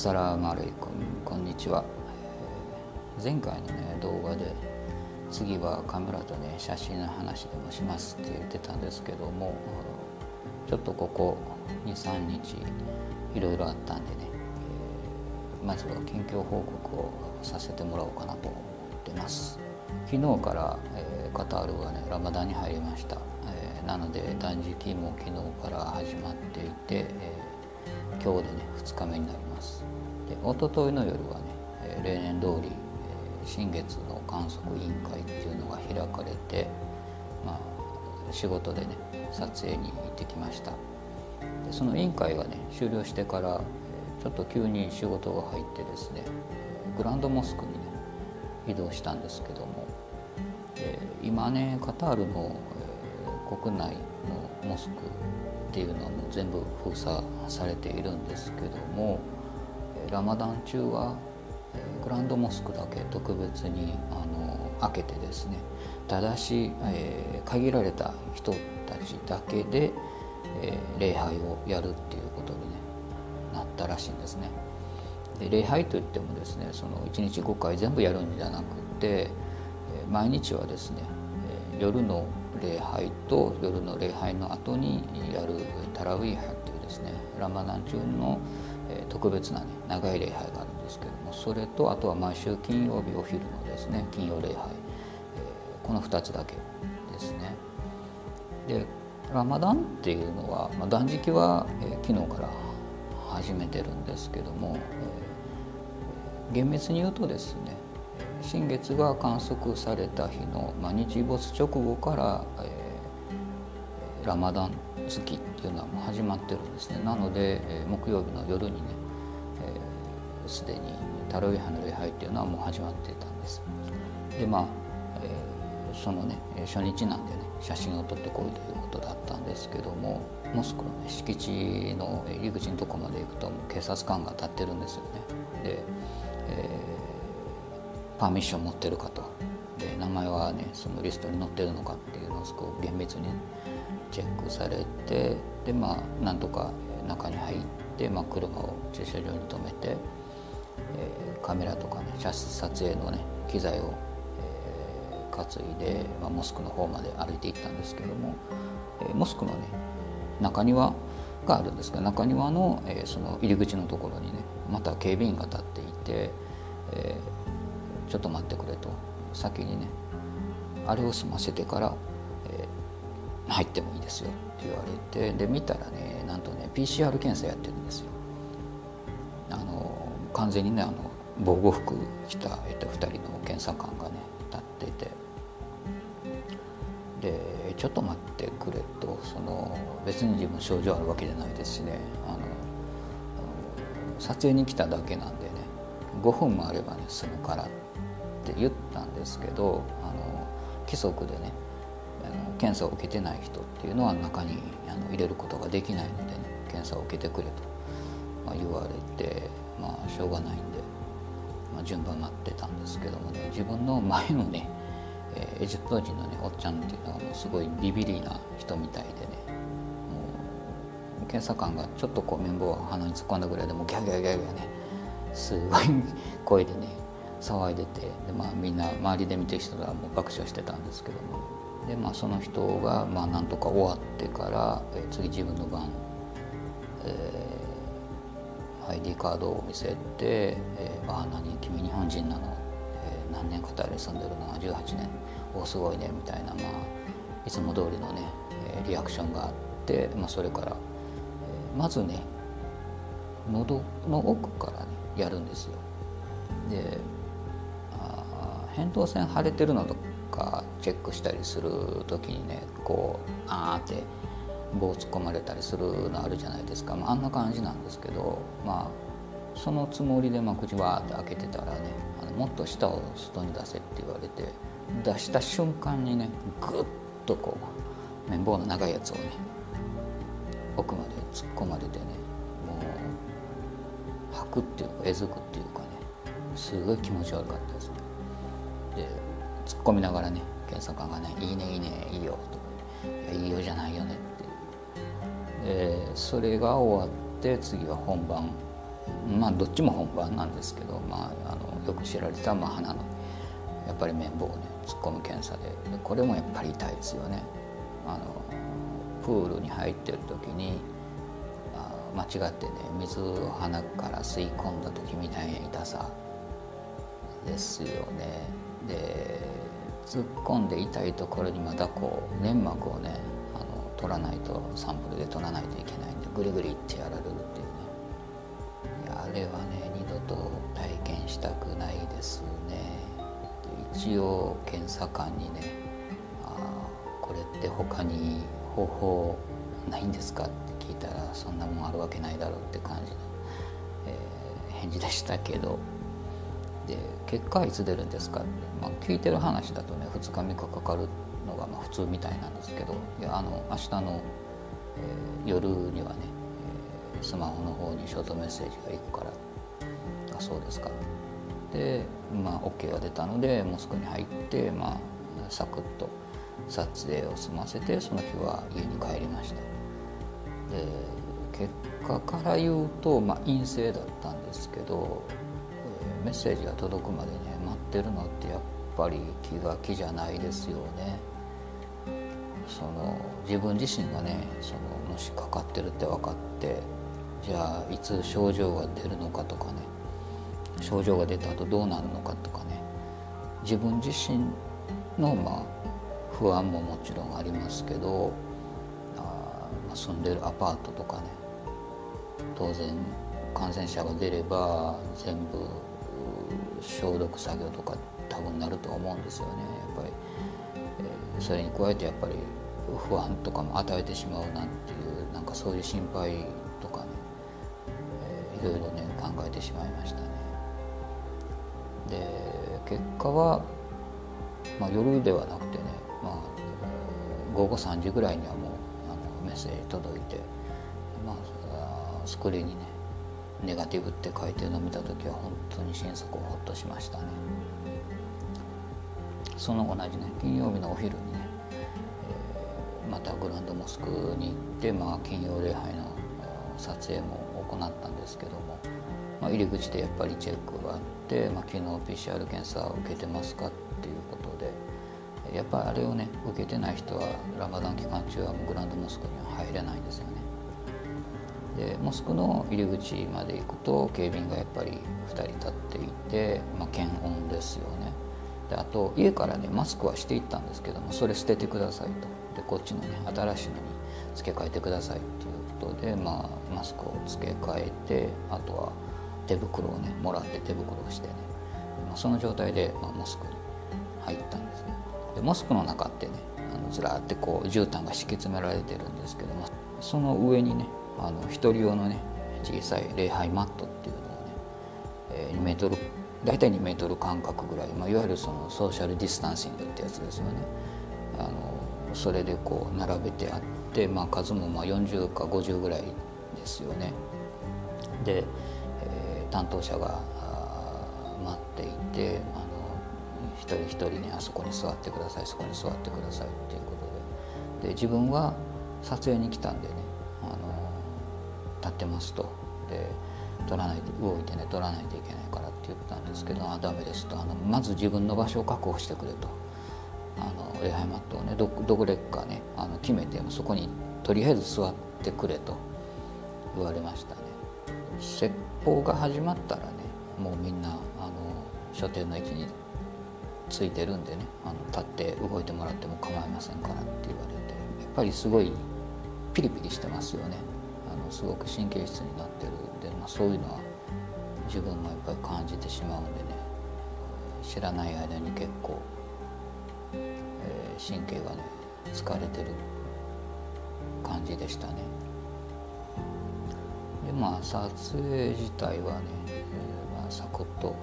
サラマレイコンこんにちは、えー前回のね動画で次はカメラとね写真の話でもしますって言ってたんですけどもちょっとここ23日いろいろあったんでね、えーまずは近況報告をさせてもらおうかなと思ってます。昨日から、えーカタールはねラマダに入りました、えーなので断食も昨日から始まっていて、え今日でね2日目になります。で一昨日の夜はね、例年通り、新月の観測委員会っていうのが開かれて、まあ、仕事でね撮影に行ってきました。でその委員会がね終了してからちょっと急に仕事が入ってですねグランドモスクにね移動したんですけども今ねカタールの、国内のモスクっていうのはもう全部封鎖されているんですけどもラマダン中はグランドモスクだけ特別にあの開けてですねただし、えー限られた人たちだけで、えー礼拝をやるっていうことに、ね、なったらしいんですね。で礼拝といってもですねその1日5回全部やるんじゃなくて毎日はですね夜の礼拝と夜の礼拝の後にやるタラウィーハっていうですねラマダン中の特別な、ね、長い礼拝があるんですけどもそれとあとは毎週金曜日お昼のですね金曜礼拝、えこの2つだけですね。でラマダンっていうのは、まあ、断食は、え昨日から始めてるんですけども、え厳密に言うとですね新月が観測された日の、まあ、日没直後から、えラマダン月っていうのはもう始まってるんですね。なので、えー木曜日の夜にねえーすで、にタロイハの礼拝っていうのはもう始まっていたんです。でまあ、えーそのね初日なんでね写真を撮ってこいということだったんですけどもモスクの、ね、敷地の入り口のとこまで行くともう警察官が立ってるんですよね。で、えーパーミッション持ってるかと。で名前はねそのリストに載ってるのかっていうのをすごく厳密にねチェックされてでまあなんとか中に入って、まあ、車を駐車場に止めて、えーカメラとかね写撮影のね機材を、えー担いで、まあ、モスクの方まで歩いていったんですけども、えーモスクのね中庭があるんですが中庭の,、えーその入り口のところにねまた警備員が立っていて、えーちょっと待ってくれと先にねあれを済ませてから、入ってもいいですよって言われてで見たらねなんとね PCR 検査やってるんですよ。あの完全にねあの防護服着た、えっと、2人の検査官がね立っていてでちょっと待ってくれとその別に自分症状あるわけじゃないですしねあの撮影に来ただけなんでね5分もあればね済むからって言ったんですけどあの規則でね検査を受けてない人っていうのは中にあの入れることができないのでね検査を受けてくれと、まあ、言われてまあしょうがないんで、まあ、順番待ってたんですけどもね自分の前のねえーエジプト人のねおっちゃんっていうのはもうすごいビビリな人みたいでねもう検査官がちょっとこう綿棒を鼻に突っ込んだぐらいでもうギャギャギャギャねすごい声でね騒いでてで、まあ、みんな周りで見てる人がもう爆笑してたんですけども。で、まあ、その人がまあなんとか終わってから、えー次自分の番、えー ID カードを見せて「えー、ああ何君日本人なの?」えー何年カタールに住んでるの？18年おすごいね」みたいな、まあ、いつも通りのね、えーリアクションがあって、まあ、それから、えーまずね喉の奥からねやるんですよ。であ扁桃腺腫れてるのとかチェックしたりする時にねこうあーって棒突っ込まれたりするのあるじゃないですか、まあ、あんな感じなんですけどまあそのつもりでまあ口わーって開けてたらねあのもっと舌を外に出せって言われて出した瞬間にねグッとこう綿棒の長いやつをね奥まで突っ込まれてねもう吐くっていうかえずくっていうかねすごい気持ち悪かったです。ね突っ込みながらね検査官がね「いいねいいねいいよ」とか「いいいよじゃないよね」ってでそれが終わって次は本番、まあどっちも本番なんですけど、まあ、あのよく知られた、まあ、鼻のやっぱり綿棒をね突っ込む検査ででこれもやっぱり痛いですよね。あのプールに入ってる時に間違ってね水を鼻から吸い込んだ時みたいな痛さですよね。で突っ込んで痛いところにまたこう粘膜をねあの取らないとサンプルで取らないといけないんでグリグリってやられるっていうねいやあれはね二度と体験したくないですね。一応検査官にねあこれって他に方法ないんですかって聞いたらそんなもんあるわけないだろうって感じの、えー、返事でしたけどで結果はいつ出るんですかって、まあ、聞いてる話だとね2日3日かかるのがま普通みたいなんですけどいやあの明日の、えー、夜にはね、えー、スマホの方にショートメッセージが行くからあそうですかでまあ OK が出たのでモスクに入ってまあサクッと撮影を済ませてその日は家に帰りました。で結果から言うと、まあ、陰性だったんですけど、メッセージが届くまでね待ってるのってやっぱり気が気じゃないですよね。その自分自身がねそのもしかかってるって分かってじゃあいつ症状が出るのかとかね症状が出た後どうなるのかとかね自分自身のまあ不安ももちろんありますけどあ、まあ、住んでるアパートとかね当然感染者が出れば全部消毒作業とか多分なると思うんですよね。やっぱり、えー、それに加えてやっぱり不安とかも与えてしまうなんていうなんかそういう心配とかね、えー、いろいろね考えてしまいましたね。で結果は、まあ、夜ではなくてねまあ、午後3時ぐらいにはもうあのメッセージ届いて、まあ、スクリーンにねネガティブって書いてるのを見た時は本当に心底ほっとしましたね。その同じね金曜日のお昼にね、えー、またグランドモスクに行って、まあ、金曜礼拝の撮影も行ったんですけども、まあ、入り口でやっぱりチェックがあって、まあ、昨日 PCR 検査を受けてますかっていうことでやっぱりあれをね受けてない人はラマダン期間中はもうグランドモスクには入れないんですよね。でモスクの入り口まで行くと警備員がやっぱり2人立っていて、まあ、検温ですよね。であと家からねマスクはしていったんですけどもそれ捨ててくださいと。でこっちのね新しいのに付け替えてくださいっていうことで、まあ、マスクを付け替えてあとは手袋をねもらって手袋をしてね、まあ、その状態で、まあ、モスクに入ったんですね。でモスクの中ってねあのずらーってこう絨毯が敷き詰められてるんですけどもその上にねあの一人用のね小さい礼拝マットっていうのをね、えー、2メートル大体2メートル間隔ぐらい、まあ、いわゆるそのソーシャルディスタンシングってやつですよね。あのそれでこう並べてあって、まあ、数もまあ40か50ぐらいですよね。で、えー、担当者が待っていてあの一人一人にあそこに座ってくださいそこに座ってくださいっていうことで。で自分は撮影に来たんでね。立ってますと。で撮らないで動いてね撮らないといけないからって言ったんですけど「あダメです」と。あの「まず自分の場所を確保してくれ」と。あの礼拝マットをねどどこでかねあの決めてそこにとりあえず座ってくれと。言われましたね。説法が始まったらねもうみんなあの書店の位置についてるんでねあの立って動いてもらっても構いませんからって言われてやっぱりすごいピリピリしてますよね。のすごく神経質になってるんで、まあ、そういうのは自分もやっぱり感じてしまうんでね。知らない間に結構、えー、神経がね疲れてる感じでしたね。でまあ撮影自体はね、えー、まあ、サクッと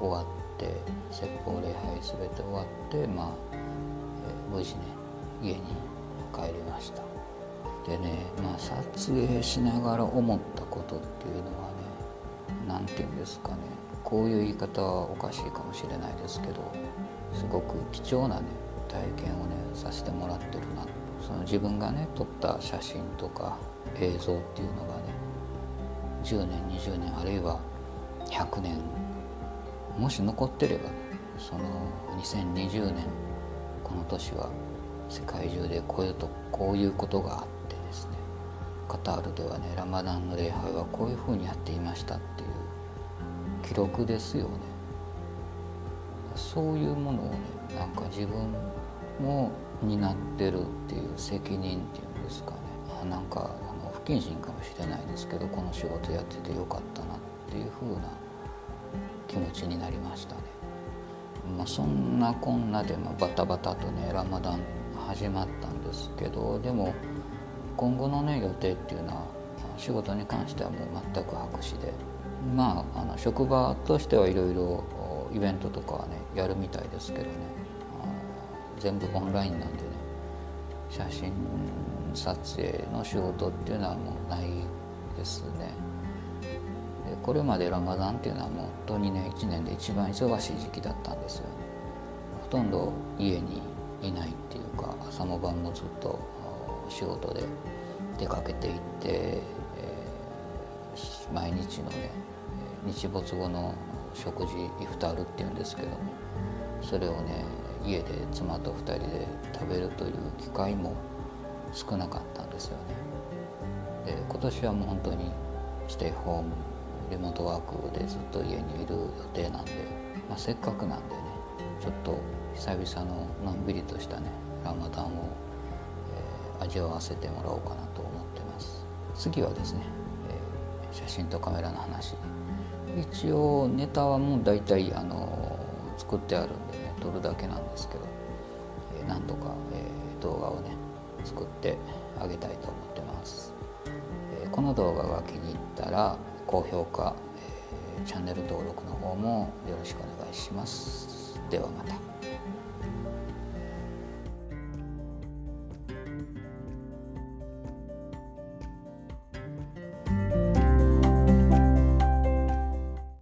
終わってて説法礼拝全て終わってまあ、えー、無事ね家に帰りました。でねまあ撮影しながら思ったことっていうのはね何て言うんですかねこういう言い方はおかしいかもしれないですけどすごく貴重なね体験をねさせてもらってるな。その自分がね撮った写真とか映像っていうのがね10年20年あるいは100年もし残ってればねその2020年この年は世界中でこういうとこういうことがあってですね。カタールではねラマダンの礼拝はこういうふうにやっていましたっていう記録ですよね。そういうものをねなんか自分も担ってるっていう責任っていうんですかね。あなんかあの不謹慎かもしれないですけどこの仕事やっててよかったなっていうふうな気持ちになりましたね。まあ、そんなこんなで、まバタバタとねラマダン始まったんですけどでも今後のね予定っていうのは仕事に関してはもう全く白紙で。まああの職場としてはいろいろイベントとかはねやるみたいですけどね。全部オンラインなんでね。写真撮影の仕事っていうのはもうないですね。でこれまでラマダンっていうのはもう本当にね1年で一番忙しい時期だったんですよ。ねほとんど家にいないっていうか朝も晩もずっと仕事で出かけていって、えー、毎日のね日没後の食事イフタールっていうんですけどもそれをね家で妻と2人で食べるという機会も少なかったんですよね。で今年はもう本当にステイホームリモートワークでずっと家にいる予定なんで、まあ、せっかくなんでねちょっと久々ののんびりとしたねラマダンを、味わわせてもらおうかなと思ってます。次はですね、えー、写真とカメラの話。一応ネタはもう大体あの作ってあるんでね撮るだけなんですけど、えー、なんとか、えー、動画をね作ってあげたいと思ってます、えー、この動画が気に入ったら高評価、えー、チャンネル登録の方もよろしくお願いします。ではまた。